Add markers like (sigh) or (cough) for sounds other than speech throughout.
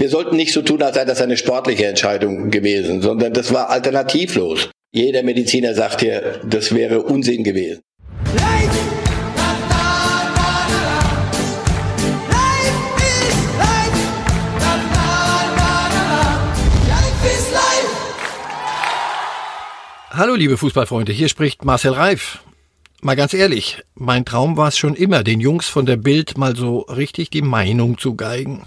Wir sollten nicht so tun, als sei das eine sportliche Entscheidung gewesen, sondern das war alternativlos. Jeder Mediziner sagt hier, das wäre Unsinn gewesen. Hallo liebe Fußballfreunde, hier spricht Marcel Reif. Mal ganz ehrlich, mein Traum war es schon immer, den Jungs von der Bild mal so richtig die Meinung zu geigen.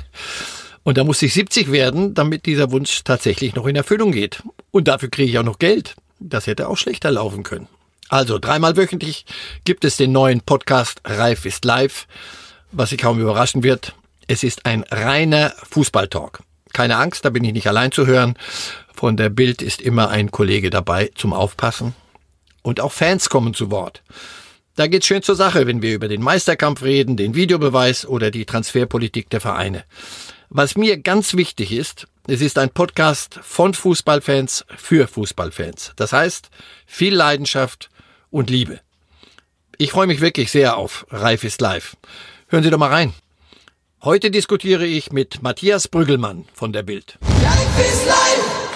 Und da musste ich 70 werden, damit dieser Wunsch tatsächlich noch in Erfüllung geht. Und dafür kriege ich auch noch Geld. Das hätte auch schlechter laufen können. Also dreimal wöchentlich gibt es den neuen Podcast Reif ist live. Was Sie kaum überraschen wird, es ist ein reiner Fußballtalk. Keine Angst, da bin ich nicht allein zu hören. Von der Bild ist immer ein Kollege dabei zum Aufpassen. Und auch Fans kommen zu Wort. Da geht's schön zur Sache, wenn wir über den Meisterkampf reden, den Videobeweis oder die Transferpolitik der Vereine. Was mir ganz wichtig ist, es ist ein Podcast von Fußballfans für Fußballfans. Das heißt, viel Leidenschaft und Liebe. Ich freue mich wirklich sehr auf Reif ist live. Hören Sie doch mal rein. Heute diskutiere ich mit Matthias Brüggelmann von der Bild. Reif ist live!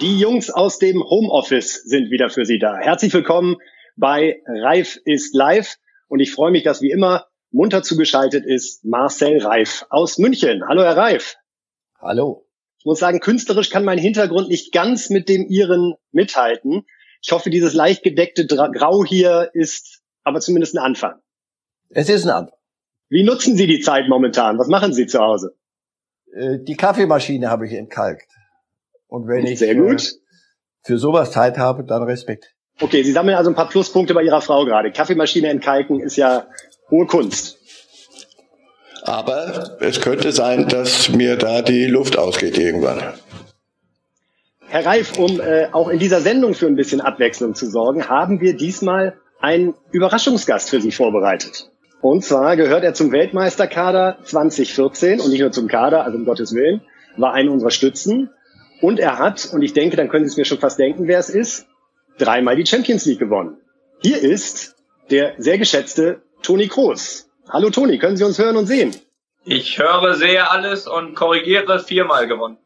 Die Jungs aus dem Homeoffice sind wieder für Sie da. Herzlich willkommen bei Reif ist live und ich freue mich, dass wie immer munter zugeschaltet ist Marcel Reif aus München. Hallo Herr Reif. Hallo. Ich muss sagen, künstlerisch kann mein Hintergrund nicht ganz mit dem Ihren mithalten. Ich hoffe, dieses leicht gedeckte Grau hier ist aber zumindest ein Anfang. Es ist ein Anfang. Wie nutzen Sie die Zeit momentan? Was machen Sie zu Hause? Äh, die Kaffeemaschine habe ich entkalkt. Und wenn ich Sehr gut. Äh, für sowas Zeit habe, dann Respekt. Okay, Sie sammeln also ein paar Pluspunkte bei Ihrer Frau gerade. Kaffeemaschine entkalken ist ja hohe Kunst. Aber es könnte sein, dass mir da die Luft ausgeht irgendwann. Herr Reif, um äh, auch in dieser Sendung für ein bisschen Abwechslung zu sorgen, haben wir diesmal einen Überraschungsgast für Sie vorbereitet. Und zwar gehört er zum Weltmeisterkader 2014 und nicht nur zum Kader, also um Gottes Willen, war einer unserer Stützen und er hat, und ich denke, dann können Sie es mir schon fast denken, wer es ist, dreimal die Champions League gewonnen. Hier ist der sehr geschätzte Toni Kroos. Hallo Toni, können Sie uns hören und sehen? Ich höre, sehe alles und korrigiere viermal gewonnen.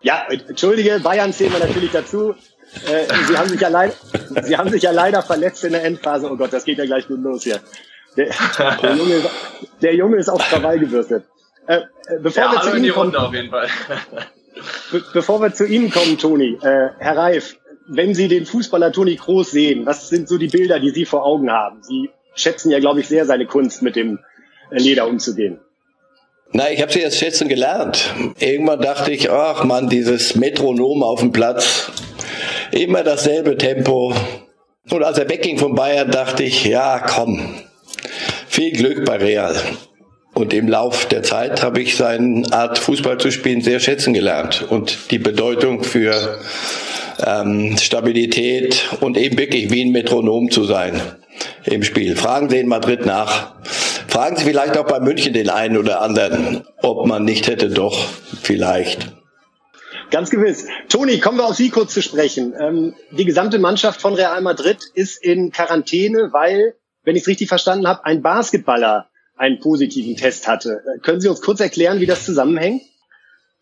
Ja, entschuldige, Bayern zählen wir natürlich dazu. Äh, Sie, haben sich ja leider, Sie haben sich ja leider verletzt in der Endphase. Oh Gott, das geht ja gleich gut los hier. Der, der, Junge, ist, der Junge ist auf Krawall gewürstet. Äh, äh bevor ja, wir zu Ihnen kommen, auf jeden Fall. Be bevor wir zu Ihnen kommen, Toni, äh, Herr Reif, wenn Sie den Fußballer Toni Kroos sehen, was sind so die Bilder, die Sie vor Augen haben? Sie schätzen ja, glaube ich, sehr seine Kunst, mit dem äh, Leder umzugehen. Na, ich habe sie jetzt schätzen gelernt. Irgendwann dachte ich, ach man, dieses Metronom auf dem Platz, immer dasselbe Tempo. Und als er wegging von Bayern, dachte ich, ja, komm, viel Glück bei Real. Und im Lauf der Zeit habe ich seine Art Fußball zu spielen sehr schätzen gelernt und die Bedeutung für ähm, Stabilität und eben wirklich wie ein Metronom zu sein im Spiel. Fragen Sie in Madrid nach. Fragen Sie vielleicht auch bei München den einen oder anderen, ob man nicht hätte doch vielleicht. Ganz gewiss. Toni, kommen wir auf Sie kurz zu sprechen. Ähm, die gesamte Mannschaft von Real Madrid ist in Quarantäne, weil, wenn ich es richtig verstanden habe, ein Basketballer einen positiven Test hatte. Äh, können Sie uns kurz erklären, wie das zusammenhängt?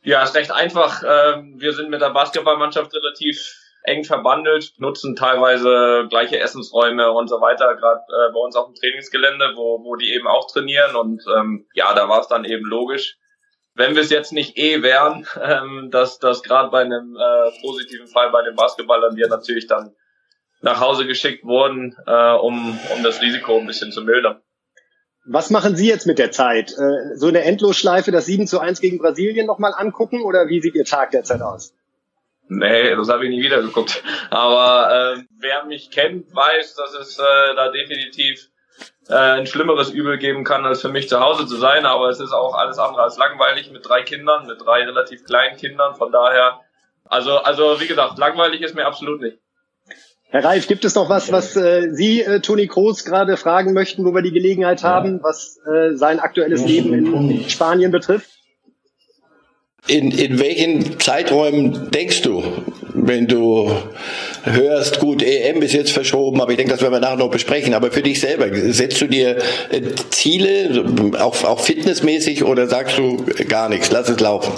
Ja, ist recht einfach. Ähm, wir sind mit der Basketballmannschaft relativ eng verbandelt, nutzen teilweise gleiche Essensräume und so weiter, gerade äh, bei uns auf dem Trainingsgelände, wo, wo die eben auch trainieren. Und ähm, ja, da war es dann eben logisch, wenn wir es jetzt nicht eh wären, (laughs) ähm, dass das gerade bei einem äh, positiven Fall bei den Basketballern wir natürlich dann nach Hause geschickt wurden, äh, um, um das Risiko ein bisschen zu mildern. Was machen Sie jetzt mit der Zeit? Äh, so eine Endlosschleife, das 7 zu 1 gegen Brasilien nochmal angucken oder wie sieht Ihr Tag derzeit aus? Nee, das habe ich nie wieder geguckt. Aber äh, wer mich kennt, weiß, dass es äh, da definitiv äh, ein schlimmeres Übel geben kann, als für mich zu Hause zu sein. Aber es ist auch alles andere als langweilig mit drei Kindern, mit drei relativ kleinen Kindern. Von daher, also, also wie gesagt, langweilig ist mir absolut nicht. Herr Reif, gibt es noch was, was äh, Sie, äh, Toni Kroos, gerade fragen möchten, wo wir die Gelegenheit haben, was äh, sein aktuelles Leben in Spanien betrifft? In, in welchen Zeiträumen denkst du, wenn du hörst, gut, EM ist jetzt verschoben, aber ich denke, das werden wir nachher noch besprechen. Aber für dich selber, setzt du dir äh, Ziele, auch, auch fitnessmäßig, oder sagst du gar nichts, lass es laufen?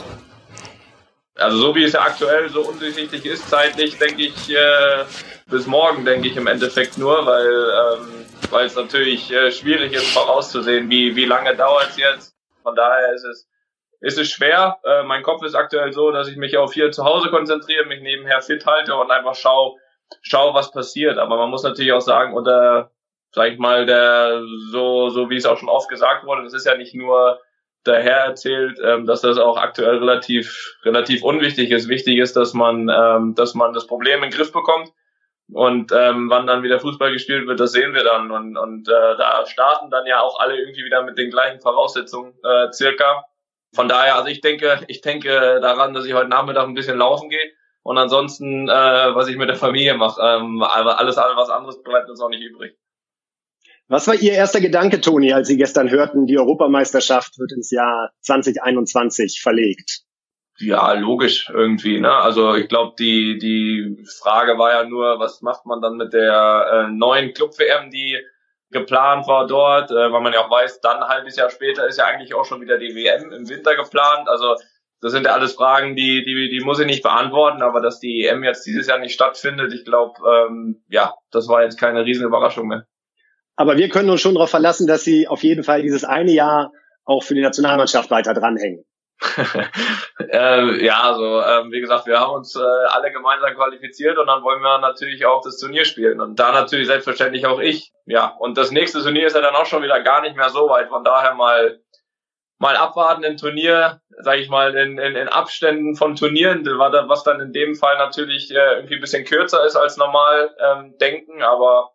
Also so wie es ja aktuell so undurchsichtig ist, zeitlich, denke ich, äh, bis morgen, denke ich im Endeffekt nur, weil ähm, es natürlich äh, schwierig ist, vorauszusehen, wie, wie lange dauert es jetzt. Von daher ist es, ist es schwer. Äh, mein Kopf ist aktuell so, dass ich mich auf hier zu Hause konzentriere, mich nebenher fit halte und einfach schau, schau, was passiert. Aber man muss natürlich auch sagen, unter, sag ich mal, der, so, so wie es auch schon oft gesagt wurde, das ist ja nicht nur daher erzählt, ähm, dass das auch aktuell relativ, relativ unwichtig ist. Wichtig ist, dass man, ähm, dass man das Problem in den Griff bekommt. Und ähm, wann dann wieder Fußball gespielt wird, das sehen wir dann. Und, und äh, da starten dann ja auch alle irgendwie wieder mit den gleichen Voraussetzungen äh, circa. Von daher, also ich denke, ich denke daran, dass ich heute Nachmittag ein bisschen laufen gehe. Und ansonsten, äh, was ich mit der Familie mache. Ähm, aber alles, alles was anderes bleibt uns auch nicht übrig. Was war Ihr erster Gedanke, Toni, als Sie gestern hörten, die Europameisterschaft wird ins Jahr 2021 verlegt? Ja, logisch irgendwie. Ne? Also ich glaube, die die Frage war ja nur, was macht man dann mit der äh, neuen Club-WM, die geplant war dort, äh, weil man ja auch weiß, dann ein halbes Jahr später ist ja eigentlich auch schon wieder die WM im Winter geplant. Also das sind ja alles Fragen, die die die muss ich nicht beantworten, aber dass die EM jetzt dieses Jahr nicht stattfindet, ich glaube, ähm, ja, das war jetzt keine riesen Überraschung mehr. Aber wir können uns schon darauf verlassen, dass Sie auf jeden Fall dieses eine Jahr auch für die Nationalmannschaft weiter dranhängen. (laughs) äh, ja, also ähm, wie gesagt, wir haben uns äh, alle gemeinsam qualifiziert und dann wollen wir natürlich auch das Turnier spielen und da natürlich selbstverständlich auch ich. Ja, und das nächste Turnier ist ja dann auch schon wieder gar nicht mehr so weit. Von daher mal mal abwarten im Turnier, sage ich mal, in, in, in Abständen von Turnieren, was dann in dem Fall natürlich äh, irgendwie ein bisschen kürzer ist als normal ähm, denken, aber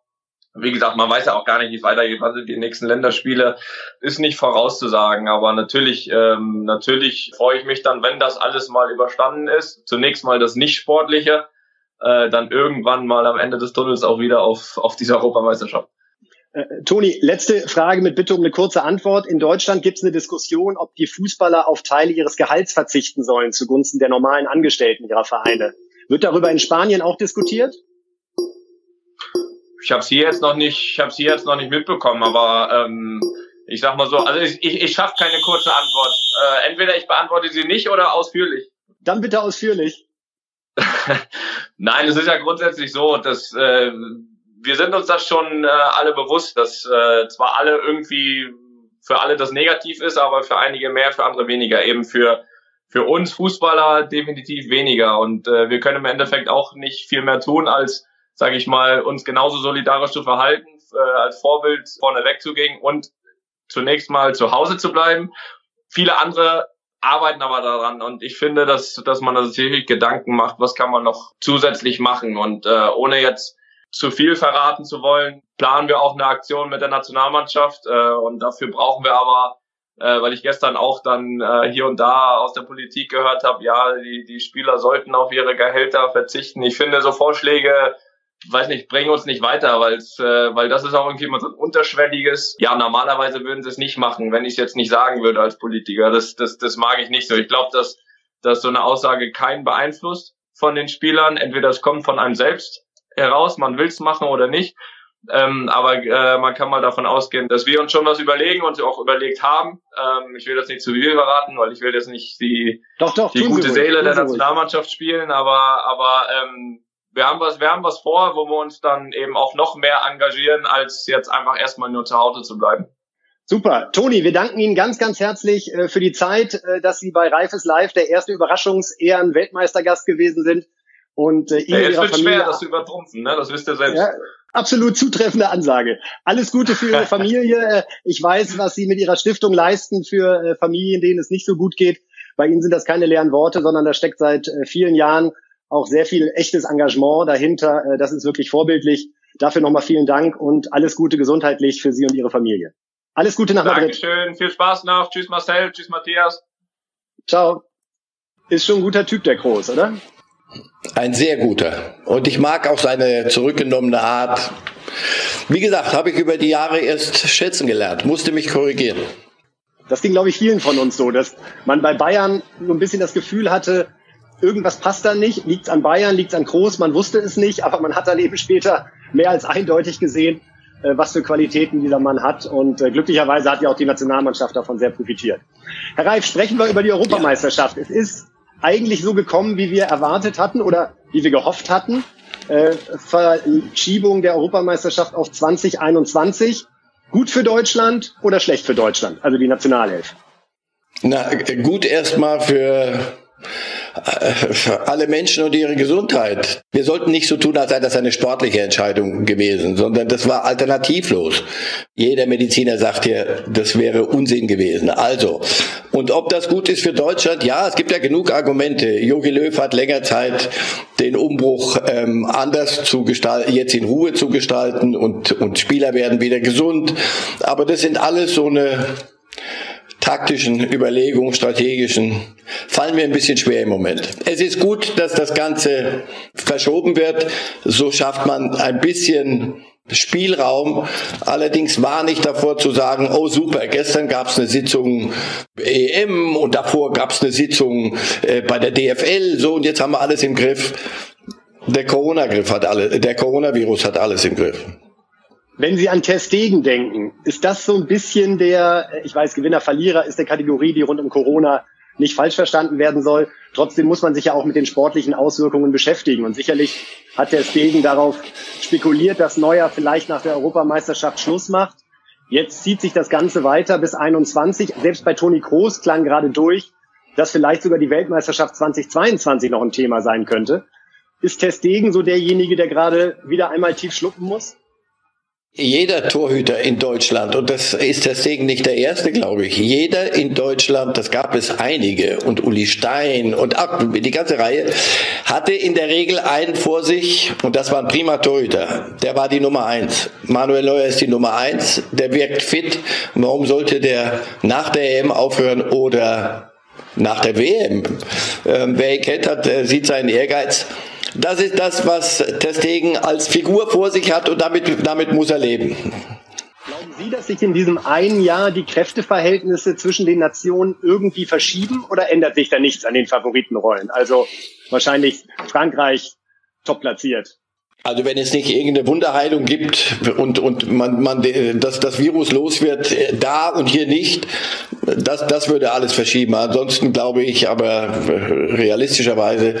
wie gesagt, man weiß ja auch gar nicht, wie es weitergeht. Was sind die nächsten Länderspiele? Ist nicht vorauszusagen. Aber natürlich, ähm, natürlich freue ich mich dann, wenn das alles mal überstanden ist. Zunächst mal das Nicht-Sportliche, äh, dann irgendwann mal am Ende des Tunnels auch wieder auf, auf diese Europameisterschaft. Äh, Toni, letzte Frage mit Bitte um eine kurze Antwort. In Deutschland gibt es eine Diskussion, ob die Fußballer auf Teile ihres Gehalts verzichten sollen zugunsten der normalen Angestellten ihrer Vereine. Wird darüber in Spanien auch diskutiert? Ich habe es hier jetzt noch nicht, ich habe hier jetzt noch nicht mitbekommen, aber ähm, ich sag mal so, also ich, ich, ich schaffe keine kurze Antwort. Äh, entweder ich beantworte sie nicht oder ausführlich. Dann bitte ausführlich. (laughs) Nein, es ist ja grundsätzlich so, dass äh, wir sind uns das schon äh, alle bewusst, dass äh, zwar alle irgendwie für alle das negativ ist, aber für einige mehr, für andere weniger. Eben für für uns Fußballer definitiv weniger. Und äh, wir können im Endeffekt auch nicht viel mehr tun, als sage ich mal, uns genauso solidarisch zu verhalten, äh, als Vorbild vorne wegzugehen und zunächst mal zu Hause zu bleiben. Viele andere arbeiten aber daran und ich finde, dass, dass man sich wirklich Gedanken macht, was kann man noch zusätzlich machen und äh, ohne jetzt zu viel verraten zu wollen, planen wir auch eine Aktion mit der Nationalmannschaft äh, und dafür brauchen wir aber äh, weil ich gestern auch dann äh, hier und da aus der Politik gehört habe, ja, die, die Spieler sollten auf ihre Gehälter verzichten. Ich finde so Vorschläge weiß nicht, bringen uns nicht weiter, weil äh, weil das ist auch irgendwie immer so ein unterschwelliges. Ja, normalerweise würden sie es nicht machen, wenn ich es jetzt nicht sagen würde als Politiker. Das das das mag ich nicht so. Ich glaube, dass dass so eine Aussage keinen beeinflusst von den Spielern. Entweder es kommt von einem selbst heraus, man will es machen oder nicht. Ähm, aber äh, man kann mal davon ausgehen, dass wir uns schon was überlegen und auch überlegt haben. Ähm, ich will das nicht zu viel verraten, weil ich will jetzt nicht die, doch, doch, die gute Seele der Nationalmannschaft spielen, aber, aber ähm, wir haben was, wir haben was vor, wo wir uns dann eben auch noch mehr engagieren, als jetzt einfach erstmal nur zu Hause zu bleiben. Super. Toni, wir danken Ihnen ganz, ganz herzlich äh, für die Zeit, äh, dass Sie bei Reifes Live der erste Überraschungsehren-Weltmeistergast gewesen sind. Und äh, Ihnen ja, jetzt wird Familie schwer, das zu übertrumpfen, ne? das wisst ihr selbst. Ja, absolut zutreffende Ansage. Alles Gute für Ihre (laughs) Familie. Äh, ich weiß, was Sie mit Ihrer Stiftung leisten für äh, Familien, denen es nicht so gut geht. Bei Ihnen sind das keine leeren Worte, sondern da steckt seit vielen Jahren auch sehr viel echtes Engagement dahinter. Äh, das ist wirklich vorbildlich. Dafür nochmal vielen Dank und alles Gute gesundheitlich für Sie und Ihre Familie. Alles Gute nach Madrid. Dankeschön, viel Spaß noch. Tschüss Marcel, tschüss Matthias. Ciao. Ist schon ein guter Typ, der Groß, oder? Ein sehr guter. Und ich mag auch seine zurückgenommene Art. Wie gesagt, habe ich über die Jahre erst schätzen gelernt, musste mich korrigieren. Das ging, glaube ich, vielen von uns so, dass man bei Bayern so ein bisschen das Gefühl hatte, irgendwas passt da nicht. Liegt an Bayern, liegt an Groß, man wusste es nicht, aber man hat dann eben später mehr als eindeutig gesehen, äh, was für Qualitäten dieser Mann hat. Und äh, glücklicherweise hat ja auch die Nationalmannschaft davon sehr profitiert. Herr Reif, sprechen wir über die Europameisterschaft. Ja. Es ist eigentlich so gekommen, wie wir erwartet hatten oder wie wir gehofft hatten. Äh, Verschiebung der Europameisterschaft auf 2021. Gut für Deutschland oder schlecht für Deutschland, also die Nationalelf? Na, gut erstmal für alle Menschen und ihre Gesundheit. Wir sollten nicht so tun, als sei das eine sportliche Entscheidung gewesen, sondern das war alternativlos. Jeder Mediziner sagt hier, das wäre Unsinn gewesen. Also, und ob das gut ist für Deutschland? Ja, es gibt ja genug Argumente. Jogi Löw hat länger Zeit, den Umbruch ähm, anders zu gestalten, jetzt in Ruhe zu gestalten und, und Spieler werden wieder gesund. Aber das sind alles so eine taktischen Überlegungen, strategischen, fallen mir ein bisschen schwer im Moment. Es ist gut, dass das Ganze verschoben wird. So schafft man ein bisschen Spielraum. Allerdings war nicht davor zu sagen, oh super, gestern gab es eine Sitzung EM und davor gab es eine Sitzung äh, bei der DFL, so und jetzt haben wir alles im Griff. Der Corona-Griff hat alle, der Coronavirus hat alles im Griff. Wenn Sie an Testegen denken, ist das so ein bisschen der, ich weiß, Gewinner, Verlierer ist der Kategorie, die rund um Corona nicht falsch verstanden werden soll. Trotzdem muss man sich ja auch mit den sportlichen Auswirkungen beschäftigen. Und sicherlich hat der Stegen darauf spekuliert, dass Neuer vielleicht nach der Europameisterschaft Schluss macht. Jetzt zieht sich das Ganze weiter bis 21. Selbst bei Toni Kroos klang gerade durch, dass vielleicht sogar die Weltmeisterschaft 2022 noch ein Thema sein könnte. Ist Testegen so derjenige, der gerade wieder einmal tief schlucken muss? Jeder Torhüter in Deutschland, und das ist deswegen nicht der erste, glaube ich, jeder in Deutschland, das gab es einige, und Uli Stein und ach, die ganze Reihe, hatte in der Regel einen vor sich, und das war ein prima Torhüter. Der war die Nummer eins. Manuel Neuer ist die Nummer eins, der wirkt fit. Warum sollte der nach der EM aufhören oder nach der WM? Ähm, wer ihn kennt hat, sieht seinen Ehrgeiz. Das ist das, was Testegen als Figur vor sich hat und damit, damit muss er leben. Glauben Sie, dass sich in diesem einen Jahr die Kräfteverhältnisse zwischen den Nationen irgendwie verschieben oder ändert sich da nichts an den Favoritenrollen? Also wahrscheinlich Frankreich top platziert. Also wenn es nicht irgendeine Wunderheilung gibt und, und man, man dass das Virus los wird, äh, da und hier nicht, das, das würde alles verschieben. Ansonsten glaube ich aber äh, realistischerweise,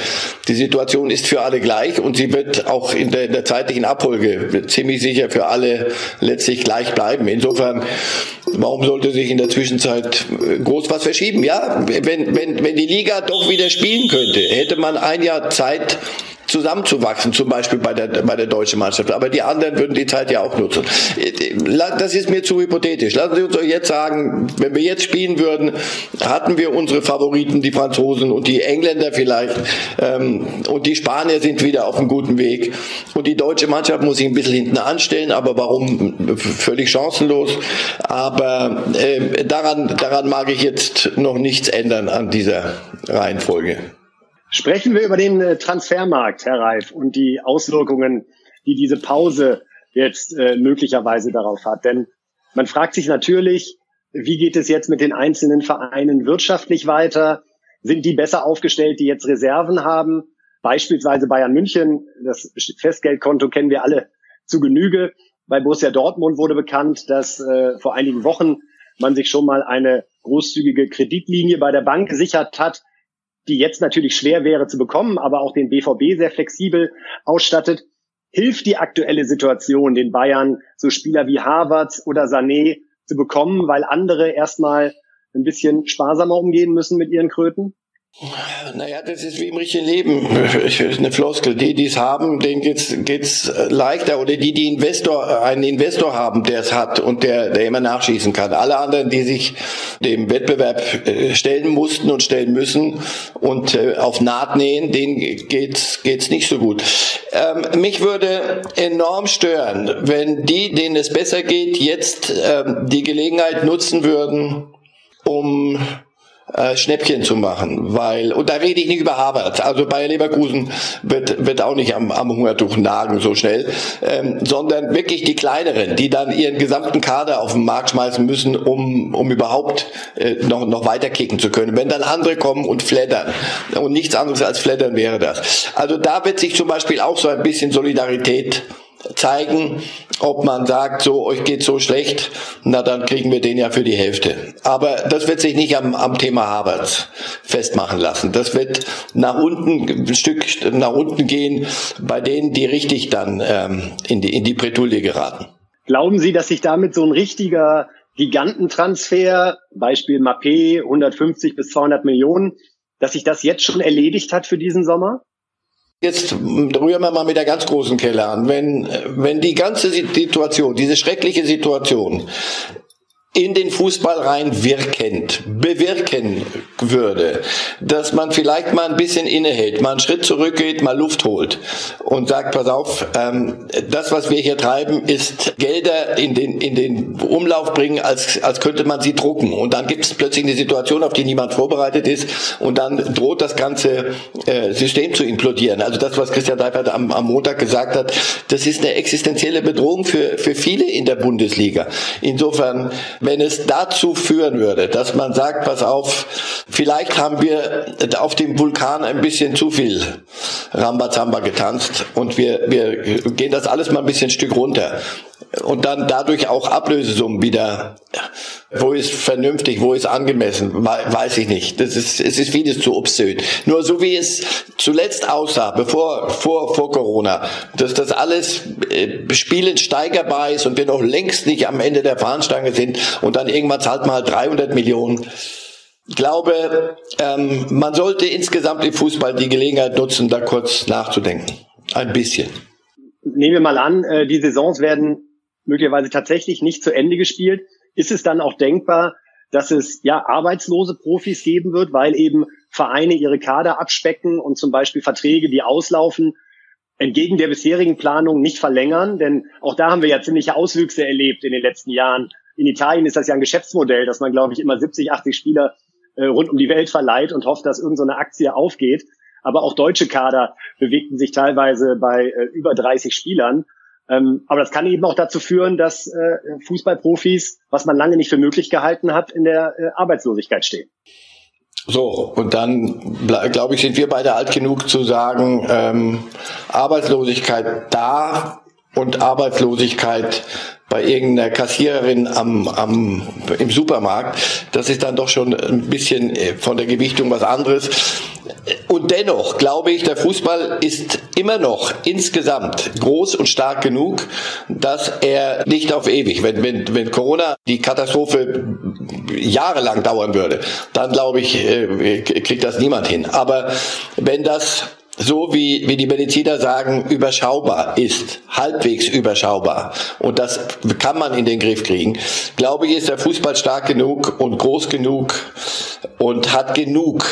die Situation ist für alle gleich und sie wird auch in der, in der zeitlichen Abfolge ziemlich sicher für alle letztlich gleich bleiben. Insofern, warum sollte sich in der Zwischenzeit äh, groß was verschieben? Ja, wenn, wenn, wenn die Liga doch wieder spielen könnte, hätte man ein Jahr Zeit, zusammenzuwachsen, zum Beispiel bei der, bei der deutschen Mannschaft. Aber die anderen würden die Zeit ja auch nutzen. Das ist mir zu hypothetisch. Lassen Sie uns doch jetzt sagen, wenn wir jetzt spielen würden, hatten wir unsere Favoriten, die Franzosen und die Engländer vielleicht, ähm, und die Spanier sind wieder auf einem guten Weg. Und die deutsche Mannschaft muss sich ein bisschen hinten anstellen, aber warum? Völlig chancenlos. Aber äh, daran, daran mag ich jetzt noch nichts ändern an dieser Reihenfolge. Sprechen wir über den äh, Transfermarkt, Herr Reif, und die Auswirkungen, die diese Pause jetzt äh, möglicherweise darauf hat. Denn man fragt sich natürlich, wie geht es jetzt mit den einzelnen Vereinen wirtschaftlich weiter? Sind die besser aufgestellt, die jetzt Reserven haben? Beispielsweise Bayern München, das Festgeldkonto kennen wir alle zu Genüge. Bei Borussia Dortmund wurde bekannt, dass äh, vor einigen Wochen man sich schon mal eine großzügige Kreditlinie bei der Bank gesichert hat, die jetzt natürlich schwer wäre zu bekommen, aber auch den BVB sehr flexibel ausstattet, hilft die aktuelle Situation den Bayern, so Spieler wie Havertz oder Sané zu bekommen, weil andere erstmal ein bisschen sparsamer umgehen müssen mit ihren Kröten? Naja, das ist wie im richtigen Leben. Eine Floskel. Die, die es haben, denen geht's, geht's leichter. Oder die, die Investor, einen Investor haben, der es hat und der, der immer nachschießen kann. Alle anderen, die sich dem Wettbewerb äh, stellen mussten und stellen müssen und äh, auf Naht nähen, denen geht's, geht's nicht so gut. Ähm, mich würde enorm stören, wenn die, denen es besser geht, jetzt ähm, die Gelegenheit nutzen würden, um äh, Schnäppchen zu machen, weil, und da rede ich nicht über Harvard, also Bayer Leverkusen wird, wird auch nicht am, am Hungertuch nagen so schnell, ähm, sondern wirklich die kleineren, die dann ihren gesamten Kader auf den Markt schmeißen müssen, um, um überhaupt äh, noch, noch weiter kicken zu können. Wenn dann andere kommen und flattern, und nichts anderes als flattern wäre das. Also da wird sich zum Beispiel auch so ein bisschen Solidarität zeigen, ob man sagt, so, euch geht so schlecht, na dann kriegen wir den ja für die Hälfte. Aber das wird sich nicht am, am Thema Harvard festmachen lassen. Das wird nach unten, ein Stück nach unten gehen bei denen, die richtig dann ähm, in, die, in die Bretouille geraten. Glauben Sie, dass sich damit so ein richtiger Gigantentransfer, Beispiel Mappé, 150 bis 200 Millionen, dass sich das jetzt schon erledigt hat für diesen Sommer? Jetzt rühren wir mal mit der ganz großen Kelle an. Wenn, wenn die ganze Situation, diese schreckliche Situation in den Fußball rein wirkend, bewirken würde, dass man vielleicht mal ein bisschen innehält, mal einen Schritt zurückgeht, mal Luft holt und sagt, pass auf, ähm, das, was wir hier treiben, ist Gelder in den, in den Umlauf bringen, als, als könnte man sie drucken. Und dann gibt es plötzlich eine Situation, auf die niemand vorbereitet ist und dann droht das ganze äh, System zu implodieren. Also das, was Christian Seifert am, am Montag gesagt hat, das ist eine existenzielle Bedrohung für, für viele in der Bundesliga. Insofern wenn es dazu führen würde, dass man sagt, pass auf, vielleicht haben wir auf dem Vulkan ein bisschen zu viel Rambazamba getanzt und wir, wir gehen das alles mal ein bisschen ein Stück runter und dann dadurch auch Ablösesummen wieder. Wo ist vernünftig, wo ist angemessen, weiß ich nicht. Das ist, es ist vieles zu obszön. Nur so wie es zuletzt aussah, bevor, vor, vor Corona, dass das alles äh, spielend steigerbar ist und wir noch längst nicht am Ende der Fahnenstange sind und dann irgendwann zahlt man halt 300 Millionen. Ich glaube, ähm, man sollte insgesamt im Fußball die Gelegenheit nutzen, da kurz nachzudenken. Ein bisschen. Nehmen wir mal an, äh, die Saisons werden möglicherweise tatsächlich nicht zu Ende gespielt, ist es dann auch denkbar, dass es ja arbeitslose Profis geben wird, weil eben Vereine ihre Kader abspecken und zum Beispiel Verträge, die auslaufen, entgegen der bisherigen Planung nicht verlängern. Denn auch da haben wir ja ziemliche Auswüchse erlebt in den letzten Jahren. In Italien ist das ja ein Geschäftsmodell, dass man, glaube ich, immer 70, 80 Spieler äh, rund um die Welt verleiht und hofft, dass irgendeine so Aktie aufgeht. Aber auch deutsche Kader bewegten sich teilweise bei äh, über 30 Spielern. Ähm, aber das kann eben auch dazu führen, dass äh, Fußballprofis, was man lange nicht für möglich gehalten hat, in der äh, Arbeitslosigkeit stehen. So, und dann glaube ich, sind wir beide alt genug zu sagen, ähm, Arbeitslosigkeit da und Arbeitslosigkeit bei irgendeiner Kassiererin am, am, im Supermarkt, das ist dann doch schon ein bisschen äh, von der Gewichtung was anderes. Und dennoch glaube ich, der Fußball ist immer noch insgesamt groß und stark genug, dass er nicht auf ewig, wenn, wenn, wenn Corona die Katastrophe jahrelang dauern würde, dann glaube ich, äh, kriegt das niemand hin. Aber wenn das so wie, wie die Mediziner sagen, überschaubar ist, halbwegs überschaubar, und das kann man in den Griff kriegen, glaube ich, ist der Fußball stark genug und groß genug und hat genug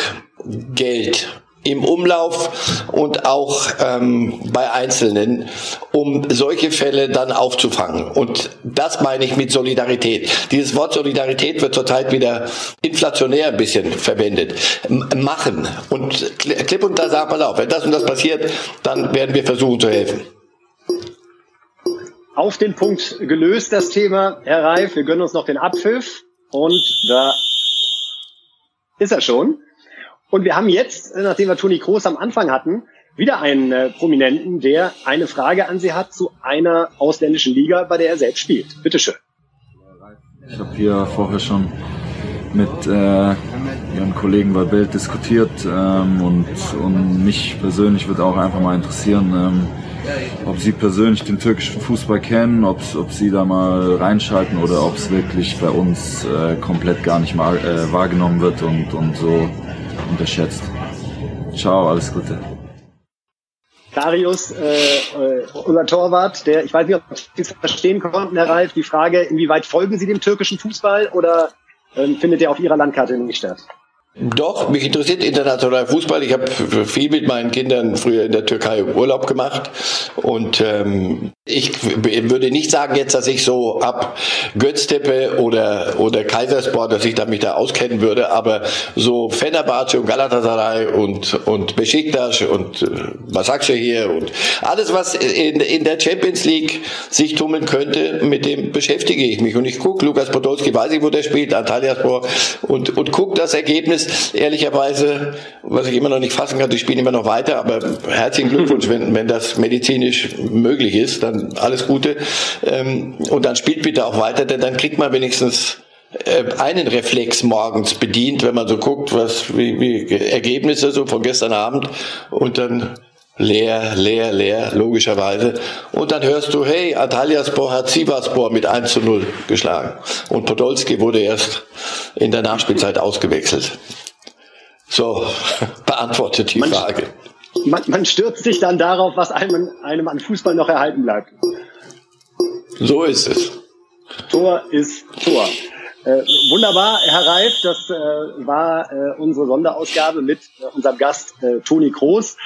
Geld im Umlauf und auch ähm, bei Einzelnen, um solche Fälle dann aufzufangen. Und das meine ich mit Solidarität. Dieses Wort Solidarität wird zurzeit wieder inflationär ein bisschen verwendet. M machen. Und klipp und da sagt man auf, wenn das und das passiert, dann werden wir versuchen zu helfen. Auf den Punkt gelöst das Thema, Herr Reif. Wir gönnen uns noch den Abpfiff. Und da ist er schon. Und wir haben jetzt, äh, nachdem wir Toni Kroos am Anfang hatten, wieder einen äh, Prominenten, der eine Frage an Sie hat zu einer ausländischen Liga, bei der er selbst spielt. Bitte schön. Ich habe hier vorher schon mit äh, Ihren Kollegen bei Bild diskutiert ähm, und, und mich persönlich würde auch einfach mal interessieren, ähm, ob Sie persönlich den türkischen Fußball kennen, ob, ob Sie da mal reinschalten oder ob es wirklich bei uns äh, komplett gar nicht mal äh, wahrgenommen wird und, und so unterschätzt. Ciao, alles Gute. Darius, äh, äh, unser Torwart, der, ich weiß nicht, ob Sie es verstehen konnten, Herr Ralf, die Frage, inwieweit folgen Sie dem türkischen Fußball oder ähm, findet er auf Ihrer Landkarte nicht statt? Doch, mich interessiert internationaler Fußball. Ich habe viel mit meinen Kindern früher in der Türkei Urlaub gemacht und ähm, Ich würde nicht sagen jetzt, dass ich so ab Götztepe oder, oder Kaisersport, dass ich da mich da auskennen würde, aber so Fenerbahce und Galatasaray und, und Besiktas und äh, was sagst du hier und alles, was in, in der Champions League sich tummeln könnte, mit dem beschäftige ich mich. Und ich gucke, Lukas Podolski weiß ich, wo der spielt, Antalyaspor und, und gucke das Ergebnis. Ehrlicherweise, was ich immer noch nicht fassen kann, die spielen immer noch weiter, aber herzlichen Glückwunsch, wenn, wenn das medizinisch möglich ist, dann alles Gute. Ähm, und dann spielt bitte auch weiter, denn dann kriegt man wenigstens äh, einen Reflex morgens bedient, wenn man so guckt, was wie, wie Ergebnisse so von gestern Abend und dann leer, leer, leer, logischerweise. Und dann hörst du, hey, Antalyaspor hat Sivaspor mit 1 zu 0 geschlagen. Und Podolski wurde erst in der Nachspielzeit ausgewechselt. So, (laughs) beantwortet die man, Frage. Man, man stürzt sich dann darauf, was einem, einem an Fußball noch erhalten bleibt. So ist es. Tor ist Tor. Äh, wunderbar, Herr Reif, das äh, war äh, unsere Sonderausgabe mit äh, unserem Gast äh, Toni Kroos.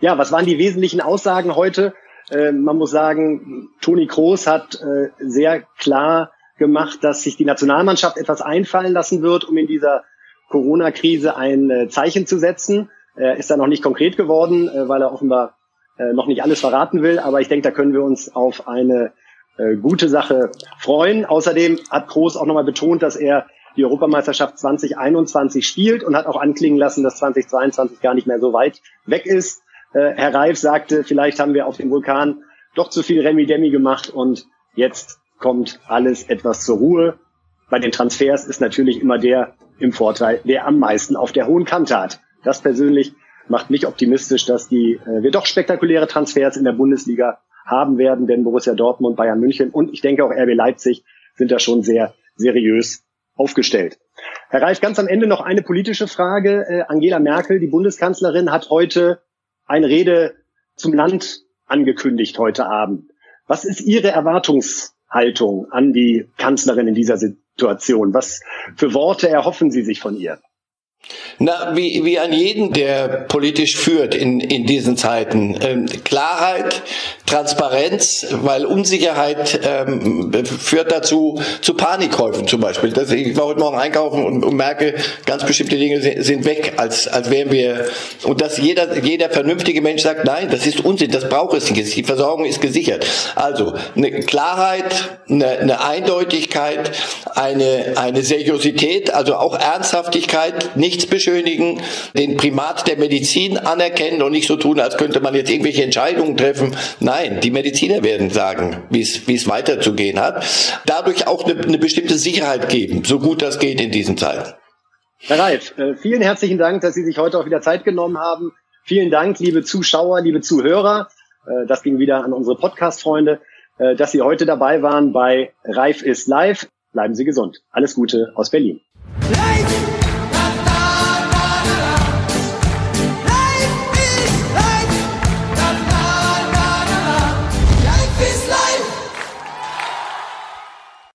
Ja, was waren die wesentlichen Aussagen heute? Äh, man muss sagen, Toni Kroos hat äh, sehr klar gemacht, dass sich die Nationalmannschaft etwas einfallen lassen wird, um in dieser Corona-Krise ein äh, Zeichen zu setzen. Er ist da noch nicht konkret geworden, äh, weil er offenbar äh, noch nicht alles verraten will. Aber ich denke, da können wir uns auf eine äh, gute Sache freuen. Außerdem hat Groß auch nochmal betont, dass er die Europameisterschaft 2021 spielt und hat auch anklingen lassen, dass 2022 gar nicht mehr so weit weg ist. Herr Reif sagte, vielleicht haben wir auf dem Vulkan doch zu viel Remi-Demi gemacht und jetzt kommt alles etwas zur Ruhe. Bei den Transfers ist natürlich immer der im Vorteil, der am meisten auf der hohen Kante hat. Das persönlich macht mich optimistisch, dass die äh, wir doch spektakuläre Transfers in der Bundesliga haben werden, denn Borussia Dortmund, Bayern München und ich denke auch RB Leipzig sind da schon sehr seriös aufgestellt. Herr Reif, ganz am Ende noch eine politische Frage. Äh, Angela Merkel, die Bundeskanzlerin, hat heute eine Rede zum Land angekündigt heute Abend. Was ist Ihre Erwartungshaltung an die Kanzlerin in dieser Situation? Was für Worte erhoffen Sie sich von ihr? Na, wie, wie an jeden, der politisch führt in, in diesen Zeiten. Ähm, Klarheit, Transparenz, weil Unsicherheit ähm, führt dazu zu Panikkäufen zum Beispiel. Das, ich war heute Morgen einkaufen und, und merke, ganz bestimmte Dinge sind, weg, als, als wären wir. Und dass jeder, jeder vernünftige Mensch sagt, nein, das ist Unsinn, das braucht es nicht. Die Versorgung ist gesichert. Also eine Klarheit, eine, eine Eindeutigkeit, eine, eine Seriosität, also auch Ernsthaftigkeit, nichts beschönigen, den Primat der Medizin anerkennen und nicht so tun, als könnte man jetzt irgendwelche Entscheidungen treffen. Nein, die Mediziner werden sagen, wie es, weiterzugehen hat. Dadurch auch eine, eine bestimmte Sicherheit geben, so gut das geht in diesen Zeiten. Herr Reif, äh, vielen herzlichen Dank, dass Sie sich heute auch wieder Zeit genommen haben. Vielen Dank, liebe Zuschauer, liebe Zuhörer. Äh, das ging wieder an unsere Podcast-Freunde, äh, dass Sie heute dabei waren bei Reif ist live. Bleiben Sie gesund. Alles Gute aus Berlin. Live!